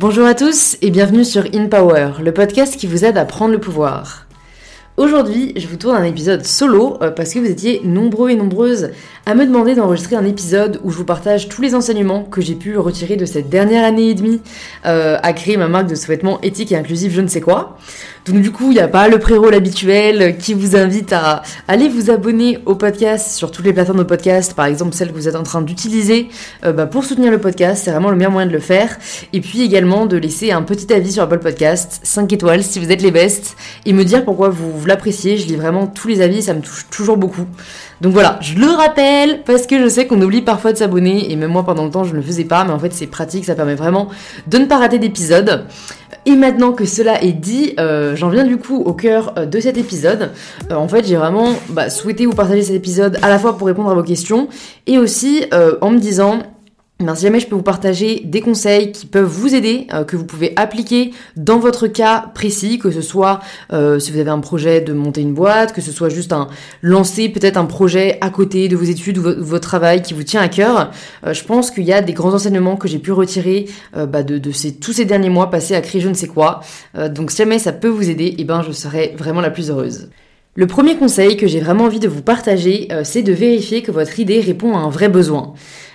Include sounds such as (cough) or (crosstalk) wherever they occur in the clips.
Bonjour à tous et bienvenue sur In Power, le podcast qui vous aide à prendre le pouvoir. Aujourd'hui, je vous tourne un épisode solo euh, parce que vous étiez nombreux et nombreuses à me demander d'enregistrer un épisode où je vous partage tous les enseignements que j'ai pu retirer de cette dernière année et demie euh, à créer ma marque de sous-vêtements éthique et inclusif je ne sais quoi. Donc du coup, il n'y a pas le pré-roll habituel qui vous invite à aller vous abonner au podcast sur toutes les plateformes de podcast, par exemple celle que vous êtes en train d'utiliser euh, bah, pour soutenir le podcast, c'est vraiment le meilleur moyen de le faire. Et puis également de laisser un petit avis sur Apple Podcast, 5 étoiles si vous êtes les bestes, et me dire pourquoi vous, vous l'appréciez. Je lis vraiment tous les avis, ça me touche toujours beaucoup. Donc voilà, je le rappelle parce que je sais qu'on oublie parfois de s'abonner et même moi pendant le temps je ne le faisais pas, mais en fait c'est pratique, ça permet vraiment de ne pas rater d'épisode. Et maintenant que cela est dit, euh, j'en viens du coup au cœur euh, de cet épisode. Euh, en fait, j'ai vraiment bah, souhaité vous partager cet épisode à la fois pour répondre à vos questions et aussi en me disant ben, si jamais je peux vous partager des conseils qui peuvent vous aider, euh, que vous pouvez appliquer dans votre cas précis, que ce soit euh, si vous avez un projet de monter une boîte, que ce soit juste un lancer peut-être un projet à côté de vos études ou votre travail qui vous tient à cœur, euh, je pense qu'il y a des grands enseignements que j'ai pu retirer bah, de, de ces, tous ces derniers mois passés à créer je ne sais quoi. donc si jamais ça peut vous aider, eh ben je serai vraiment la plus heureuse. Le premier conseil que j'ai vraiment envie de vous partager, c'est de vérifier que votre idée répond à un vrai besoin.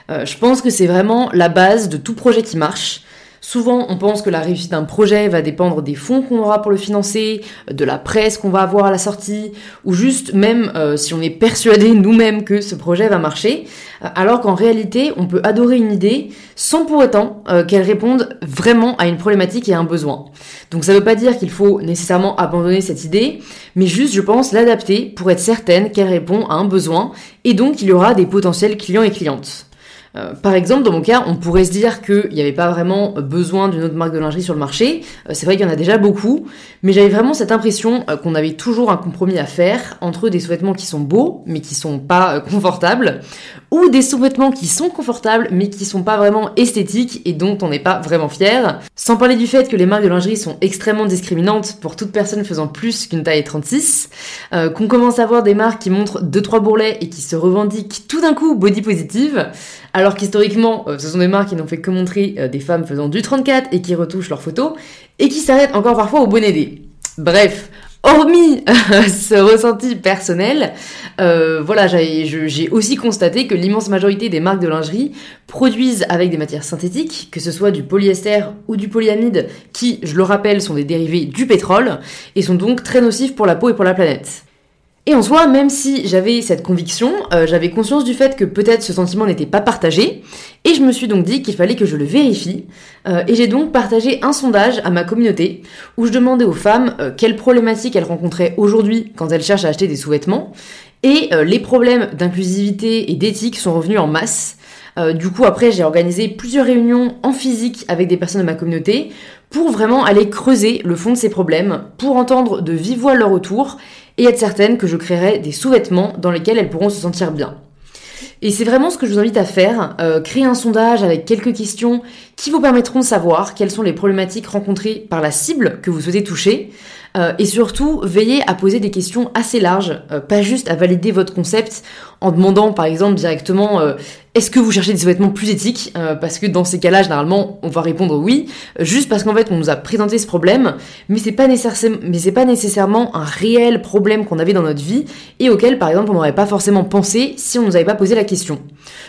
Euh, je pense que c'est vraiment la base de tout projet qui marche. Souvent, on pense que la réussite d'un projet va dépendre des fonds qu'on aura pour le financer, de la presse qu'on va avoir à la sortie, ou juste même euh, si on est persuadé nous-mêmes que ce projet va marcher, euh, alors qu'en réalité, on peut adorer une idée sans pour autant qu'elle réponde vraiment à une problématique et à un besoin. Donc ça ne veut pas dire qu'il faut nécessairement abandonner cette idée, mais juste, je pense, l'adapter pour être certaine qu'elle répond à un besoin, et donc il y aura des potentiels clients et clientes. Euh, par exemple, dans mon cas, on pourrait se dire qu'il n'y avait pas vraiment besoin d'une autre marque de lingerie sur le marché. Euh, c'est vrai qu'il y en a déjà beaucoup, mais j'avais vraiment cette impression euh, qu'on avait toujours un compromis à faire entre des sous-vêtements qui sont beaux, mais qui sont pas confortables, ou des sous-vêtements qui sont confortables, mais qui sont pas vraiment esthétiques et dont on n'est pas vraiment fier. Sans parler du fait que les marques de lingerie sont extrêmement discriminantes pour toute personne faisant plus qu'une taille 36, qu'on commence à voir des marques qui montrent 2-3 bourrelets et qui se revendiquent tout d'un coup body positive, alors qu'historiquement, euh, ce sont des marques qui n'ont fait que montrer euh, des femmes faisant du 34 et qui retouchent leurs photos, et qui s'arrêtent encore parfois au bonnet D. Bref, hormis (laughs) ce ressenti personnel, euh, voilà, j'ai aussi constaté que l'immense majorité des marques de lingerie produisent avec des matières synthétiques, que ce soit du polyester ou du polyamide, qui, je le rappelle, sont des dérivés du pétrole, et sont donc très nocifs pour la peau et pour la planète. Et en soi, même si j'avais cette conviction, euh, j'avais conscience du fait que peut-être ce sentiment n'était pas partagé, et je me suis donc dit qu'il fallait que je le vérifie, euh, et j'ai donc partagé un sondage à ma communauté, où je demandais aux femmes euh, quelles problématiques elles rencontraient aujourd'hui quand elles cherchent à acheter des sous-vêtements, et les problèmes d'inclusivité et d'éthique sont revenus en masse. du coup, après, j'ai organisé plusieurs réunions en physique avec des personnes de ma communauté pour vraiment aller creuser le fond de ces problèmes, pour entendre de vive voix leur retour et être certaine que je créerai des sous-vêtements dans lesquels elles pourront se sentir bien. Et c'est vraiment ce que je vous invite à faire, euh, créer un sondage avec quelques questions qui vous permettront de savoir quelles sont les problématiques rencontrées par la cible que vous souhaitez toucher, euh, et surtout veiller à poser des questions assez larges, euh, pas juste à valider votre concept en demandant par exemple directement est-ce que vous cherchez des vêtements plus éthiques? Parce que dans ces cas-là, généralement, on va répondre oui, juste parce qu'en fait, on nous a présenté ce problème, mais c'est pas, nécessairement, mais c'est pas nécessairement un réel problème qu'on avait dans notre vie et auquel, par exemple, on n'aurait pas forcément pensé si on nous avait pas posé la question.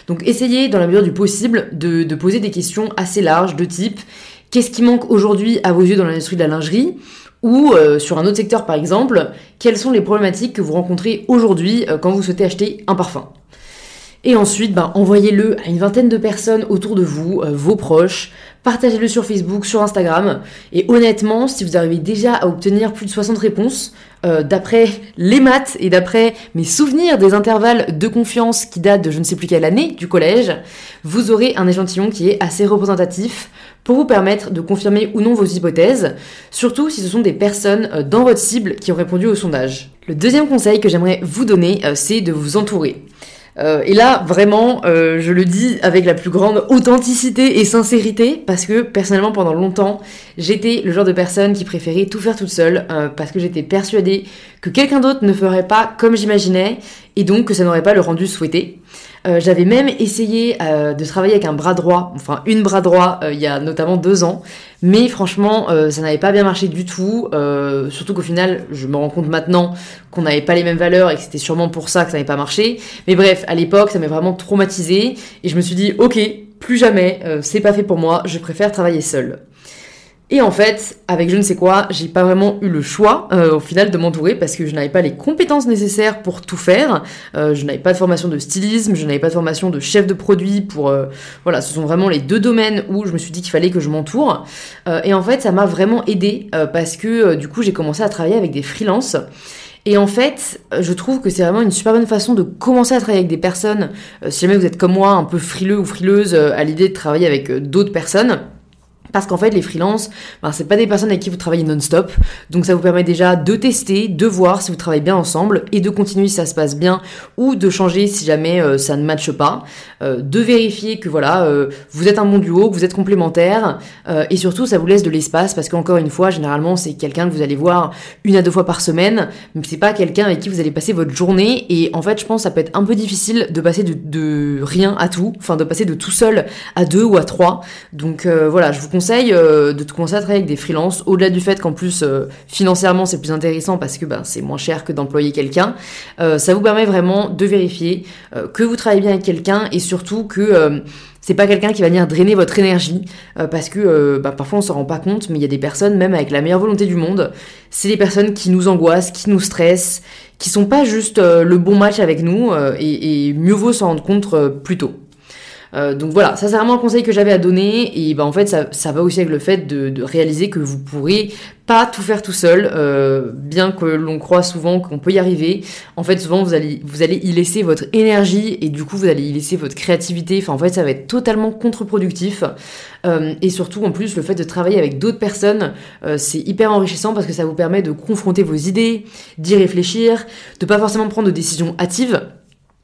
Donc, essayez, dans la mesure du possible, de, de poser des questions assez larges de type qu'est-ce qui manque aujourd'hui à vos yeux dans l'industrie de la lingerie? Ou euh, sur un autre secteur par exemple, quelles sont les problématiques que vous rencontrez aujourd'hui euh, quand vous souhaitez acheter un parfum? Et ensuite, ben, envoyez-le à une vingtaine de personnes autour de vous, euh, vos proches, partagez-le sur Facebook, sur Instagram. Et honnêtement, si vous arrivez déjà à obtenir plus de 60 réponses, d'après les maths et d'après mes souvenirs des intervalles de confiance qui datent de je ne sais plus quelle année du collège, vous aurez un échantillon qui est assez représentatif pour vous permettre de confirmer ou non vos hypothèses, surtout si ce sont des personnes euh, dans votre cible qui ont répondu au sondage. Le deuxième conseil que j'aimerais vous donner, euh, c'est de vous entourer. Euh, et là, vraiment, je le dis avec la plus grande authenticité et sincérité, parce que personnellement, pendant longtemps, j'étais le genre de personne qui préférait tout faire toute seule, parce que j'étais persuadée que quelqu'un d'autre ne ferait pas comme j'imaginais et donc que ça n'aurait pas le rendu souhaité. Euh, j'avais même essayé euh, de travailler avec un bras droit, enfin une bras droit, euh, il y a notamment deux ans, mais franchement, ça n'avait pas bien marché du tout. surtout qu'au final, je me rends compte maintenant qu'on n'avait pas les mêmes valeurs et que c'était sûrement pour ça que ça n'avait pas marché. Mais bref, à l'époque, ça m'a vraiment traumatisé et je me suis dit, ok, plus jamais, c'est pas fait pour moi, je préfère travailler seule. Et en fait, avec je ne sais quoi, j'ai pas vraiment eu le choix euh, au final de m'entourer parce que je n'avais pas les compétences nécessaires pour tout faire. Euh, je n'avais pas de formation de stylisme, je n'avais pas de formation de chef de produit pour euh, voilà, ce sont vraiment les deux domaines où je me suis dit qu'il fallait que je m'entoure. et en fait, ça m'a vraiment aidé parce que du coup, j'ai commencé à travailler avec des freelances. Et en fait, je trouve que c'est vraiment une super bonne façon de commencer à travailler avec des personnes. si jamais vous êtes comme moi, un peu frileux ou frileuse à l'idée de travailler avec d'autres personnes parce qu'en fait, les freelances, ben, c'est pas des personnes avec qui vous travaillez non-stop. Donc ça vous permet déjà de tester, de voir si vous travaillez bien ensemble et de continuer si ça se passe bien ou de changer si jamais euh, ça ne matche pas. Euh, de vérifier que voilà, euh, vous êtes un bon duo, que vous êtes complémentaires et surtout ça vous laisse de l'espace parce qu'encore une fois, généralement c'est quelqu'un que vous allez voir une à deux fois par semaine, mais c'est pas quelqu'un avec qui vous allez passer votre journée et en fait, je pense que ça peut être un peu difficile de passer de, de rien à tout, enfin de passer de tout seul à deux ou à trois. Donc voilà, je vous conseille euh, de à travailler avec des freelances, au-delà du fait qu'en plus euh, financièrement c'est plus intéressant parce que ben, c'est moins cher que d'employer quelqu'un. Euh, ça vous permet vraiment de vérifier que vous travaillez bien avec quelqu'un et surtout que c'est pas quelqu'un qui va venir drainer votre énergie parce que bah, parfois on s'en rend pas compte mais il y a des personnes même avec la meilleure volonté du monde c'est des personnes qui nous angoissent qui nous stressent qui sont pas juste le bon match avec nous et, et, mieux vaut s'en rendre compte plus tôt euh, donc voilà, ça c'est vraiment un conseil que j'avais à donner et bah en fait ça, ça va aussi avec le fait de, réaliser que vous pourrez pas tout faire tout seul, euh, bien que l'on croit souvent qu'on peut y arriver. En fait souvent vous allez, vous allez y laisser votre énergie et du coup vous allez y laisser votre créativité. Enfin en fait ça va être totalement contre-productif euh, et surtout en plus le fait de travailler avec d'autres personnes c'est hyper enrichissant parce que ça vous permet de confronter vos idées, d'y réfléchir, de pas forcément prendre de décisions hâtives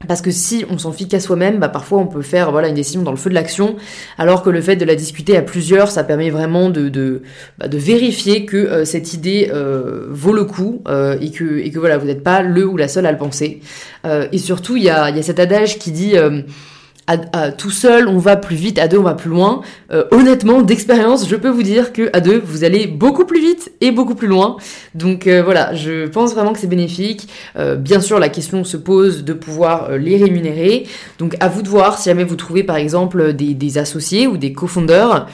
parce que si on s'en fiche qu'à soi-même, bah parfois on peut faire voilà une décision dans le feu de l'action, alors que le fait de la discuter à plusieurs, ça permet vraiment de de, bah, de vérifier que euh, cette idée euh, vaut le coup euh, et que et que voilà vous n'êtes pas le ou la seule à le penser. et surtout il y a il y a cet adage qui dit à, tout seul, on va plus vite, à deux, on va plus loin. Euh, honnêtement, d'expérience, je peux vous dire que à deux, vous allez beaucoup plus vite et beaucoup plus loin. Donc euh, voilà, je pense vraiment que c'est bénéfique. Euh, bien sûr, la question se pose de pouvoir les rémunérer. Donc à vous de voir si jamais vous trouvez par exemple des, des associés ou des co-founders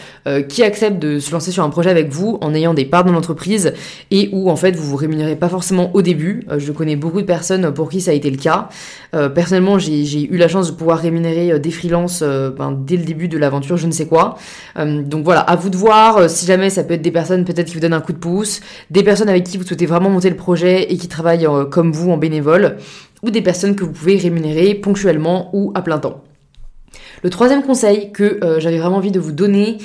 qui acceptent de se lancer sur un projet avec vous en ayant des parts dans l'entreprise et où en fait vous vous rémunérez pas forcément au début. je connais beaucoup de personnes pour qui ça a été le cas. personnellement, j'ai eu la chance de pouvoir rémunérer des freelances euh, ben, dès le début de l'aventure, je ne sais quoi. Euh, donc voilà, à vous de voir. Euh, si jamais ça peut être des personnes peut-être qui vous donnent un coup de pouce, des personnes avec qui vous souhaitez vraiment monter le projet et qui travaillent comme vous en bénévole, ou des personnes que vous pouvez rémunérer ponctuellement ou à plein temps. Le troisième conseil que j'avais vraiment envie de vous donner,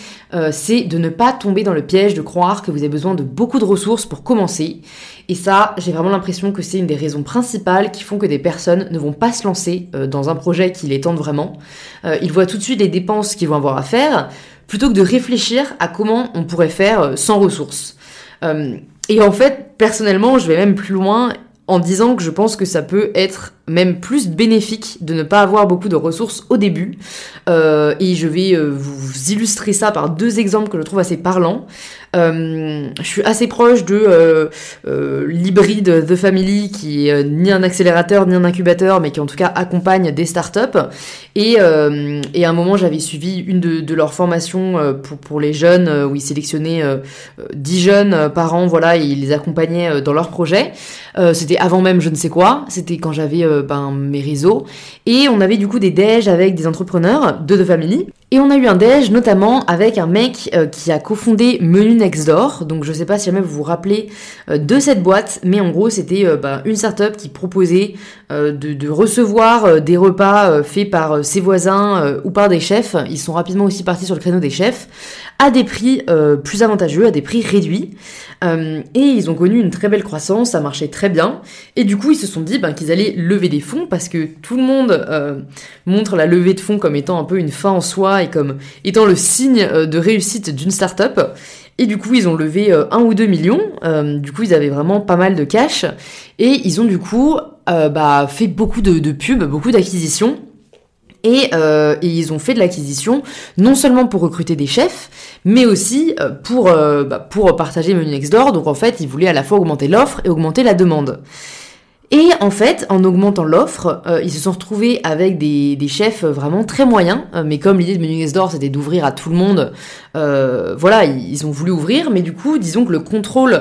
c'est de ne pas tomber dans le piège de croire que vous avez besoin de beaucoup de ressources pour commencer et ça, j'ai vraiment l'impression que c'est une des raisons principales qui font que des personnes ne vont pas se lancer euh, dans un projet qui les tente vraiment. Euh, ils voient tout de suite les dépenses qu'ils vont avoir à faire, plutôt que de réfléchir à comment on pourrait faire euh, sans ressources. et en fait, personnellement, je vais même plus loin en disant que je pense que ça peut être même plus bénéfique de ne pas avoir beaucoup de ressources au début. Euh, et je vais euh, vous illustrer ça par deux exemples que je trouve assez parlants. Euh, je suis assez proche de l'hybride The Family, qui est ni un accélérateur ni un incubateur, mais qui en tout cas accompagne des startups. Et, à un moment, j'avais suivi une de, leurs formations pour, les jeunes, où ils sélectionnaient 10 jeunes par an, voilà, et ils les accompagnaient dans leurs projets. c'était avant même je ne sais quoi, c'était quand j'avais euh, ben, mes réseaux. Et on avait du coup des déj avec des entrepreneurs de The Family. Et on a eu un déj notamment avec un mec euh, qui a cofondé Menu Next Door. Donc je sais pas si jamais vous vous rappelez euh, de cette boîte, mais en gros c'était ben, une startup qui proposait de, recevoir des repas faits par ses voisins ou par des chefs. Ils sont rapidement aussi partis sur le créneau des chefs à des prix plus avantageux, à des prix réduits. et ils ont connu une très belle croissance, ça marchait très bien. Et du coup ils se sont dit ben, qu'ils allaient lever des fonds parce que tout le monde montre la levée de fonds comme étant un peu une fin en soi et comme étant le signe euh, de réussite d'une startup. Et du coup, ils ont levé 1 ou 2 millions. du coup, ils avaient vraiment pas mal de cash. Et ils ont du coup bah, fait beaucoup de, de pubs, beaucoup d'acquisitions. Euh, et, ils ont fait de l'acquisition non seulement pour recruter des chefs, mais aussi euh, pour, euh, bah, pour partager Menu Next Door. Donc en fait, ils voulaient à la fois augmenter l'offre et augmenter la demande. Et en fait, en augmentant l'offre, ils se sont retrouvés avec des, chefs vraiment très moyens. mais comme l'idée de Menu Door, c'était d'ouvrir à tout le monde, voilà, ils, ont voulu ouvrir. Mais du coup, disons que le contrôle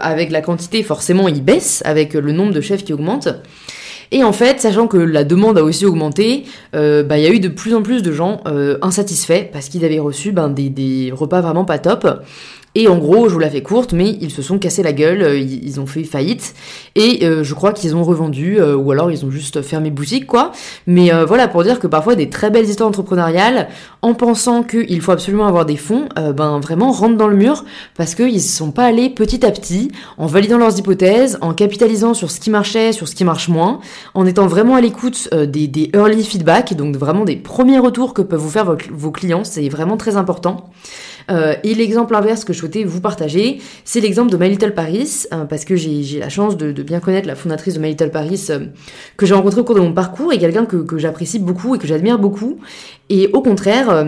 avec la quantité, forcément, il baisse avec le nombre de chefs qui augmente. Et en fait, sachant que la demande a aussi augmenté, euh, bah, il y a eu de plus en plus de gens euh, insatisfaits parce qu'ils avaient reçu ben, des, repas vraiment pas top. Et en gros, je vous la fais courte, mais ils se sont cassés la gueule, euh, ils ont fait faillite, et euh, je crois qu'ils ont revendu, euh, ou alors ils ont juste fermé boutique, quoi. Mais voilà, pour dire que parfois des très belles histoires entrepreneuriales, en pensant qu'il faut absolument avoir des fonds, ben vraiment rentrent dans le mur, parce qu'ils ne sont pas allés petit à petit, en validant leurs hypothèses, en capitalisant sur ce qui marchait, sur ce qui marche moins, en étant vraiment à l'écoute des, des, early feedback, donc vraiment des premiers retours que peuvent vous faire vos clients, c'est vraiment très important. Euh, et l'exemple inverse que je souhaitais vous partager, c'est l'exemple de My Little Paris, euh, parce que j'ai la chance de, bien connaître la fondatrice de My Little Paris, euh, que j'ai rencontrée au cours de mon parcours, et quelqu'un que, que j'apprécie beaucoup et que j'admire beaucoup. Et au contraire,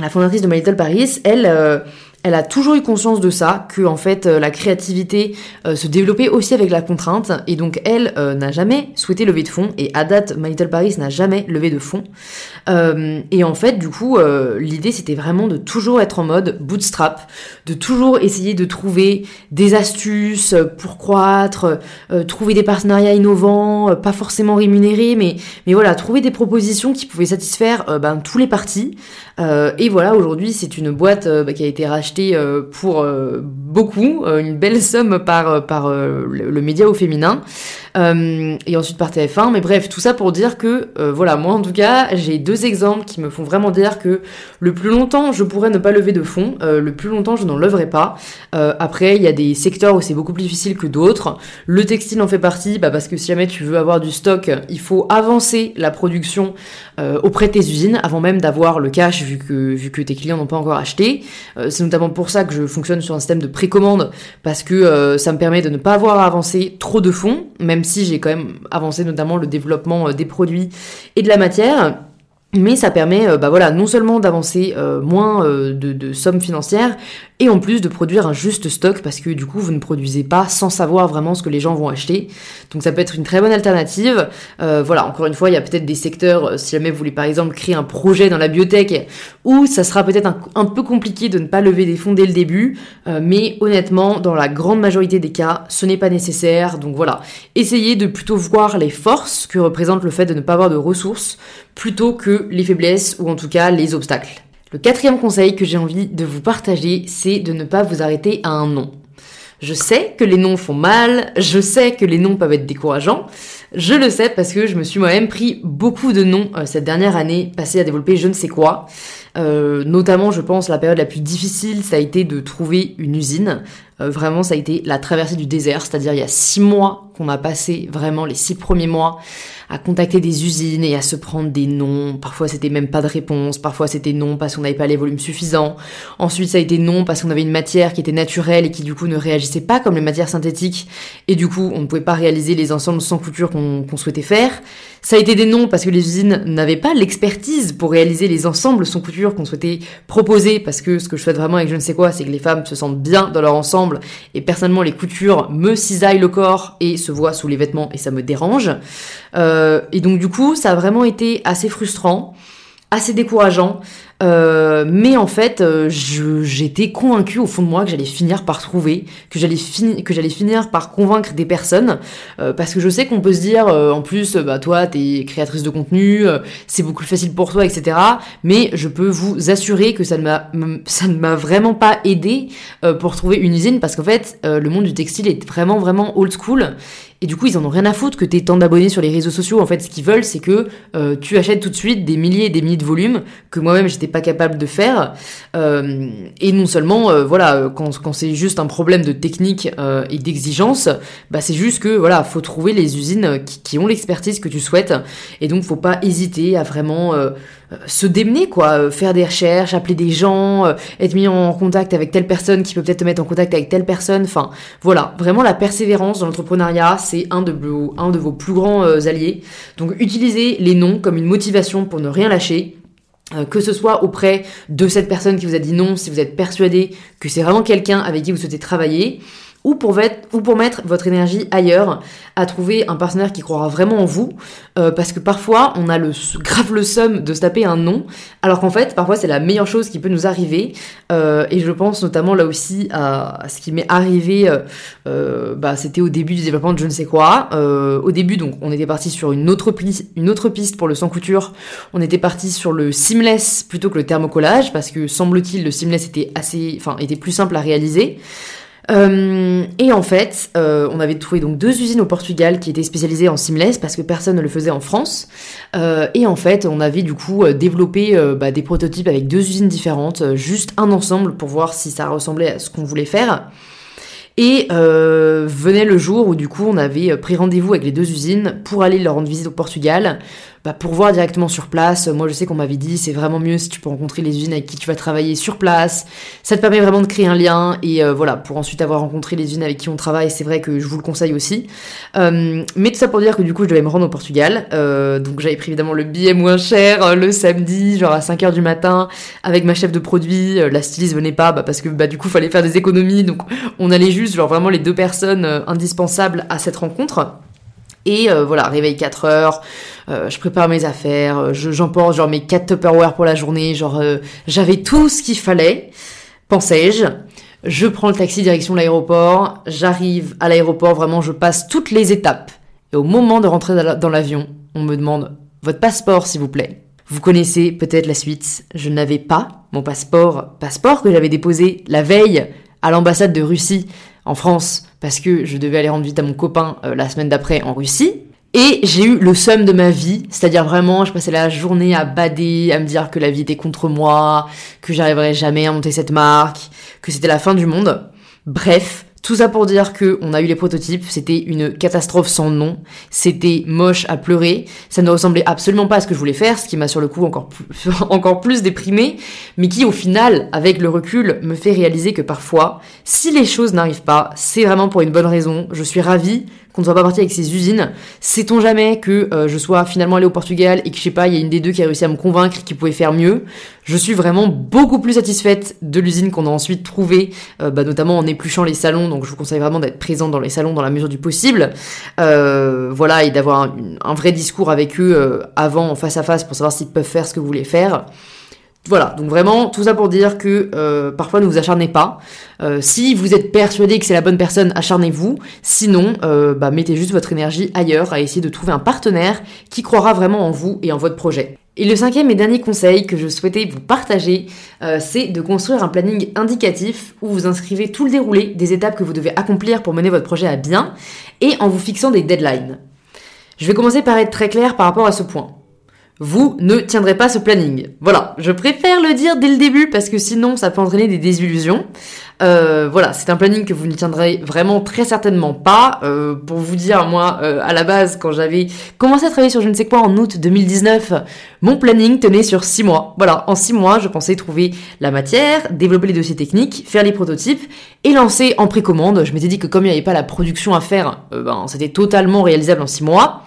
la fondatrice de My Little Paris, elle elle a toujours eu conscience de ça, que en fait euh, la créativité euh, se développait aussi avec la contrainte, et donc elle euh, n'a jamais souhaité lever de fonds, et à date, My Little Paris n'a jamais levé de fonds. et en fait, du coup, l'idée c'était vraiment de toujours être en mode bootstrap, de toujours essayer de trouver des astuces pour croître, trouver des partenariats innovants, pas forcément rémunérés, mais, voilà, trouver des propositions qui pouvaient satisfaire ben, tous les partis. et voilà, aujourd'hui c'est une boîte bah, qui a été rachetée euh, pour euh, beaucoup, euh, une belle somme par, par le, média au féminin, et ensuite par TF1. Mais bref, tout ça pour dire que, voilà, moi en tout cas, j'ai deux exemples qui me font vraiment dire que le plus longtemps je pourrais ne pas lever de fonds, le plus longtemps je n'en leverai pas. après, il y a des secteurs où c'est beaucoup plus difficile que d'autres. Le textile en fait partie, bah, parce que si jamais tu veux avoir du stock, il faut avancer la production auprès de tes usines avant même d'avoir le cash vu que, vu que tes clients n'ont pas encore acheté. c'est notamment pour ça que je fonctionne sur un système de précommande, parce que euh, ça me permet de ne pas avoir à avancer trop de fonds, même si j'ai quand même avancé notamment le développement euh, des produits et de la matière. Mais ça permet, euh, bah non seulement d'avancer moins de, de, sommes financières, et en plus de produire un juste stock parce que du coup vous ne produisez pas sans savoir vraiment ce que les gens vont acheter. Donc ça peut être une très bonne alternative. Euh, voilà, encore une fois, il y a peut-être des secteurs, euh, si jamais vous voulez par exemple créer un projet dans la biotech, où ça sera peut-être un, peu compliqué de ne pas lever des fonds dès le début, euh, mais honnêtement, dans la grande majorité des cas, ce n'est pas nécessaire. Donc voilà, essayez de plutôt voir les forces que représente le fait de ne pas avoir de ressources, plutôt que les faiblesses ou en tout cas les obstacles. Le quatrième conseil que j'ai envie de vous partager, c'est de ne pas vous arrêter à un nom. Je sais que les noms font mal, je sais que les noms peuvent être décourageants, je le sais parce que je me suis moi-même pris beaucoup de noms euh, cette dernière année, passée à développer je ne sais quoi. Euh, notamment, je pense, la période la plus difficile, ça a été de trouver une usine. Euh, vraiment, ça a été la traversée du désert, c'est-à-dire il y a six mois qu'on a passé, vraiment les six premiers mois, à contacter des usines et à se prendre des noms. Parfois c'était même pas de réponse, parfois c'était non parce qu'on n'avait pas les volumes suffisants. Ensuite ça a été non parce qu'on avait une matière qui était naturelle et qui du coup ne réagissait pas comme les matières synthétiques et du coup on ne pouvait pas réaliser les ensembles sans couture qu'on souhaitait faire. Ça a été des noms parce que les usines n'avaient pas l'expertise pour réaliser les ensembles sans couture qu'on souhaitait proposer parce que ce que je souhaite vraiment avec je ne sais quoi c'est que les femmes se sentent bien dans leur ensemble et personnellement les coutures me cisaillent le corps et se voient sous les vêtements et ça me dérange. Euh, et donc du coup, ça a vraiment été assez frustrant, assez décourageant. Euh, mais en fait, euh, j'étais convaincue au fond de moi que j'allais finir par trouver, que j'allais finir par convaincre des personnes, parce que je sais qu'on peut se dire, en plus, bah toi, t'es créatrice de contenu, c'est beaucoup plus facile pour toi, etc. Mais je peux vous assurer que ça ne m'a, ça ne m'a vraiment pas aidé pour trouver une usine, parce qu'en fait, le monde du textile est vraiment vraiment old school Et du coup, ils en ont rien à foutre que tu aies tant d'abonnés sur les réseaux sociaux. En fait, ce qu'ils veulent, c'est que euh, tu achètes tout de suite des milliers et des milliers de volumes que moi-même, j'étais pas capable de faire. Euh, et non seulement, euh, voilà, quand, quand c'est juste un problème de technique et d'exigence, bah, c'est juste que, voilà, faut trouver les usines qui, qui ont l'expertise que tu souhaites. Et donc, faut pas hésiter à vraiment se démener, quoi, faire des recherches, appeler des gens, être mis en contact avec telle personne qui peut peut-être te mettre en contact avec telle personne. Enfin, voilà, vraiment la persévérance dans l'entrepreneuriat, c'est un de, vos, plus grands euh, alliés. Donc utilisez les noms comme une motivation pour ne rien lâcher. Euh, que ce soit auprès de cette personne qui vous a dit non, si vous êtes persuadé que c'est vraiment quelqu'un avec qui vous souhaitez travailler, ou pour, ou pour mettre votre énergie ailleurs, à trouver un partenaire qui croira vraiment en vous, euh, parce que parfois on a le grave le somme de se taper un nom, alors qu'en fait parfois c'est la meilleure chose qui peut nous arriver, euh, et je pense notamment là aussi à, ce qui m'est arrivé, euh, bah, c'était au début du développement de je ne sais quoi, au début donc on était parti sur une autre, une autre piste pour le sans couture, on était parti sur le seamless plutôt que le thermocollage, parce que semble-t-il le seamless était assez, enfin était plus simple à réaliser. Euh, et en fait, euh, on avait trouvé donc deux usines au Portugal qui étaient spécialisées en seamless parce que personne ne le faisait en France. Euh, et en fait, on avait du coup développé bah, des prototypes avec deux usines différentes, juste un ensemble pour voir si ça ressemblait à ce qu'on voulait faire. Et venait le jour où du coup on avait pris rendez-vous avec les deux usines pour aller leur rendre visite au Portugal bah, pour voir directement sur place. Moi, je sais qu'on m'avait dit, c'est vraiment mieux si tu peux rencontrer les usines avec qui tu vas travailler sur place. Ça te permet vraiment de créer un lien et euh, voilà, pour ensuite avoir rencontré les usines avec qui on travaille, c'est vrai que je vous le conseille aussi. Euh, mais tout ça pour dire que du coup, je devais me rendre au Portugal. Euh, donc, j'avais pris évidemment le billet moins cher le samedi, genre à 5h du matin, avec ma chef de produit. la styliste venait pas bah, parce que bah, du coup, fallait faire des économies. Donc, on allait juste, genre vraiment les deux personnes indispensables à cette rencontre. Et voilà, réveil 4 heures, euh, je prépare mes affaires, euh, j'emporte genre mes 4 Tupperware pour la journée, genre euh, j'avais tout ce qu'il fallait, pensais-je. Je prends le taxi direction l'aéroport, j'arrive à l'aéroport, vraiment je passe toutes les étapes. Et au moment de rentrer dans l'avion, on me demande votre passeport s'il vous plaît. Vous connaissez peut-être la suite, je n'avais pas mon passeport, passeport que j'avais déposé la veille à l'ambassade de Russie en France parce que je devais aller rendre visite à mon copain la semaine d'après en Russie. Et j'ai eu le somme de ma vie, c'est-à-dire vraiment, je passais la journée à bader, à me dire que la vie était contre moi, que j'arriverais jamais à monter cette marque, que c'était la fin du monde. Bref, tout ça pour dire que on a eu les prototypes, c'était une catastrophe sans nom, c'était moche à pleurer, ça ne ressemblait absolument pas à ce que je voulais faire, ce qui m'a sur le coup encore plus, (laughs) encore déprimé, mais qui au final, avec le recul, me fait réaliser que parfois, si les choses n'arrivent pas, c'est vraiment pour une bonne raison. Je suis ravie qu'on ne soit pas parti avec ces usines. Sait-on jamais que euh, je sois finalement allé au Portugal et que je sais pas, il y a une des deux qui a réussi à me convaincre qu'il pouvait faire mieux? Je suis vraiment beaucoup plus satisfaite de l'usine qu'on a ensuite trouvée, euh, bah, notamment en épluchant les salons. Donc je vous conseille vraiment d'être présent dans les salons dans la mesure du possible. Euh, voilà, et d'avoir un, un, vrai discours avec eux avant, face à face, pour savoir s'ils peuvent faire ce que vous voulez faire. Voilà, donc vraiment, tout ça pour dire que euh, parfois ne vous acharnez pas. Euh, si vous êtes persuadé que c'est la bonne personne, acharnez-vous. Sinon, euh, bah, mettez juste votre énergie ailleurs à essayer de trouver un partenaire qui croira vraiment en vous et en votre projet. Et le cinquième et dernier conseil que je souhaitais vous partager, c'est de construire un planning indicatif où vous inscrivez tout le déroulé des étapes que vous devez accomplir pour mener votre projet à bien et en vous fixant des deadlines. Je vais commencer par être très clair par rapport à ce point vous ne tiendrez pas ce planning. Voilà, je préfère le dire dès le début parce que sinon ça peut entraîner des désillusions. Euh, voilà, c'est un planning que vous ne tiendrez vraiment très certainement pas. Euh, pour vous dire, moi, euh, à la base, quand j'avais commencé à travailler sur je ne sais quoi en août 2019, mon planning tenait sur 6 mois. Voilà, en 6 mois, je pensais trouver la matière, développer les dossiers techniques, faire les prototypes et lancer en précommande. Je m'étais dit que comme il n'y avait pas la production à faire, ben, c'était totalement réalisable en 6 mois.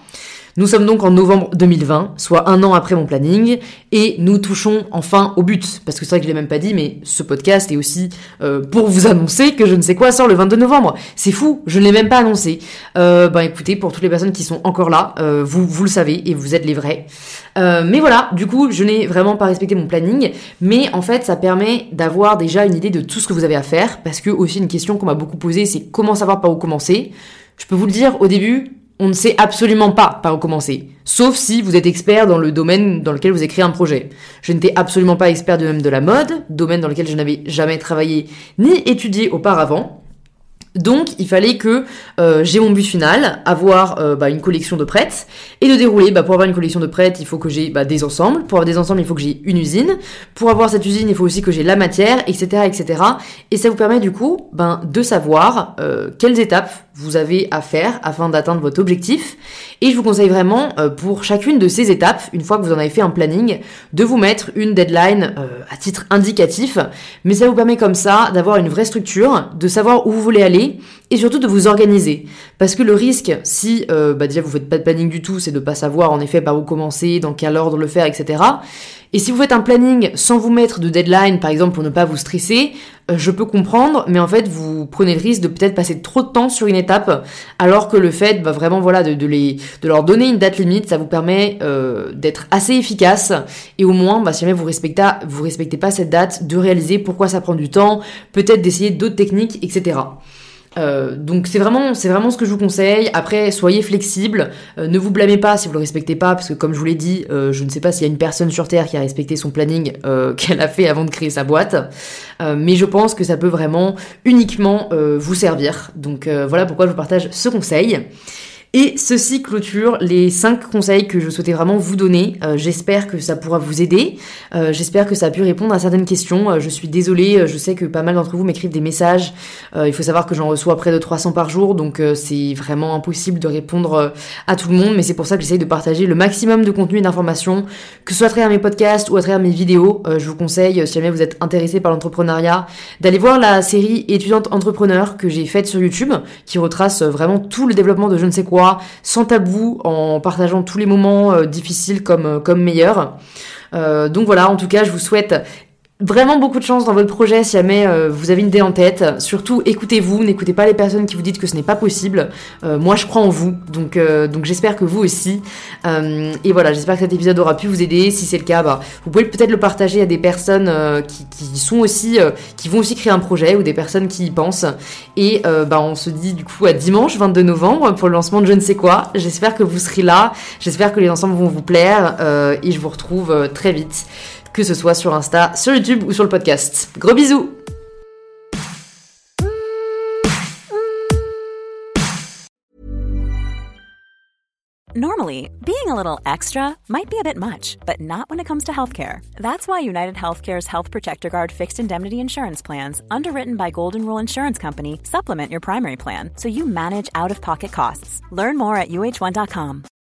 Nous sommes donc en novembre 2020, soit un an après mon planning, et nous touchons enfin au but. Parce que c'est vrai que je l'ai même pas dit, mais ce podcast est aussi euh, pour vous annoncer que je ne sais quoi sort le 22 novembre. C'est fou, je ne l'ai même pas annoncé. Euh, bah écoutez, pour toutes les personnes qui sont encore là, euh, vous, vous le savez et vous êtes les vrais. Euh, mais voilà, du coup, je n'ai vraiment pas respecté mon planning, mais en fait, ça permet d'avoir déjà une idée de tout ce que vous avez à faire, parce que aussi une question qu'on m'a beaucoup posée, c'est comment savoir par où commencer? Je peux vous le dire, au début, on ne sait absolument pas par où commencer. Sauf si vous êtes expert dans le domaine dans lequel vous avez créé un projet. Je n'étais absolument pas expert de même de la mode, domaine dans lequel je n'avais jamais travaillé ni étudié auparavant. Donc il fallait que euh, j'ai mon but final, avoir euh, bah, une collection de prêtes, et de dérouler, bah, pour avoir une collection de prêtes, il faut que j'ai bah, des ensembles, pour avoir des ensembles, il faut que j'ai une usine, pour avoir cette usine, il faut aussi que j'ai la matière, etc. etc. Et ça vous permet du coup ben, de savoir euh, quelles étapes vous avez à faire afin d'atteindre votre objectif. Et je vous conseille vraiment, pour chacune de ces étapes, une fois que vous en avez fait un planning, de vous mettre une deadline à titre indicatif, mais ça vous permet comme ça d'avoir une vraie structure, de savoir où vous voulez aller, et surtout de vous organiser. Parce que le risque, si euh, bah déjà vous faites pas de planning du tout, c'est de pas savoir en effet par où commencer, dans quel ordre le faire, etc. Et si vous faites un planning sans vous mettre de deadline, par exemple pour ne pas vous stresser, euh, je peux comprendre, mais en fait vous prenez le risque de peut-être passer trop de temps sur une étape, alors que le fait, bah, vraiment voilà, de, les, de leur donner une date limite, ça vous permet euh, d'être assez efficace et au moins, bah, si jamais vous respectez, vous respectez pas cette date, de réaliser pourquoi ça prend du temps, peut-être d'essayer d'autres techniques, etc. Euh, donc c'est vraiment, c'est vraiment ce que je vous conseille. Après, soyez flexible, euh, ne vous blâmez pas si vous le respectez pas, parce que comme je vous l'ai dit, euh, je ne sais pas s'il y a une personne sur Terre qui a respecté son planning (laughs) qu'elle a fait avant de créer sa boîte, mais je pense que ça peut vraiment uniquement vous servir. Donc voilà pourquoi je vous partage ce conseil. Et ceci clôture les 5 conseils que je souhaitais vraiment vous donner. Euh, j'espère que ça pourra vous aider. Euh, j'espère que ça a pu répondre à certaines questions. Euh, je suis désolée, je sais que pas mal d'entre vous m'écrivent des messages. il faut savoir que j'en reçois près de 300 par jour, donc c'est vraiment impossible de répondre à tout le monde. Mais c'est pour ça que j'essaye de partager le maximum de contenu et d'informations, que ce soit à travers mes podcasts ou à travers mes vidéos. je vous conseille, si jamais vous êtes intéressé par l'entrepreneuriat, d'aller voir la série étudiante entrepreneur que j'ai faite sur YouTube, qui retrace vraiment tout le développement de je ne sais quoi sans tabou, en partageant tous les moments euh, difficiles comme, euh, comme meilleurs. Euh, donc voilà, en tout cas, je vous souhaite Vraiment beaucoup de chance dans votre projet si jamais euh, vous avez une idée en tête. Surtout écoutez-vous, n'écoutez pas les personnes qui vous disent que ce n'est pas possible. Euh, moi je crois en vous, donc, euh, donc j'espère que vous aussi. et voilà, j'espère que cet épisode aura pu vous aider. Si c'est le cas, bah, vous pouvez peut-être le partager à des personnes qui, qui, sont aussi, qui vont aussi créer un projet ou des personnes qui y pensent. Et bah, on se dit du coup à dimanche 22 novembre pour le lancement de je ne sais quoi. J'espère que vous serez là, j'espère que les ensembles vont vous plaire et je vous retrouve très vite que ce soit sur Insta, sur YouTube ou sur le podcast. Gros bisous Normally, being a little extra might be a bit much, but not when it comes to healthcare. That's why United Healthcare's Health Protector Guard fixed indemnity insurance plans, underwritten by Golden Rule Insurance Company, supplement your primary plan so you manage out of pocket costs. Learn more at uh1.com.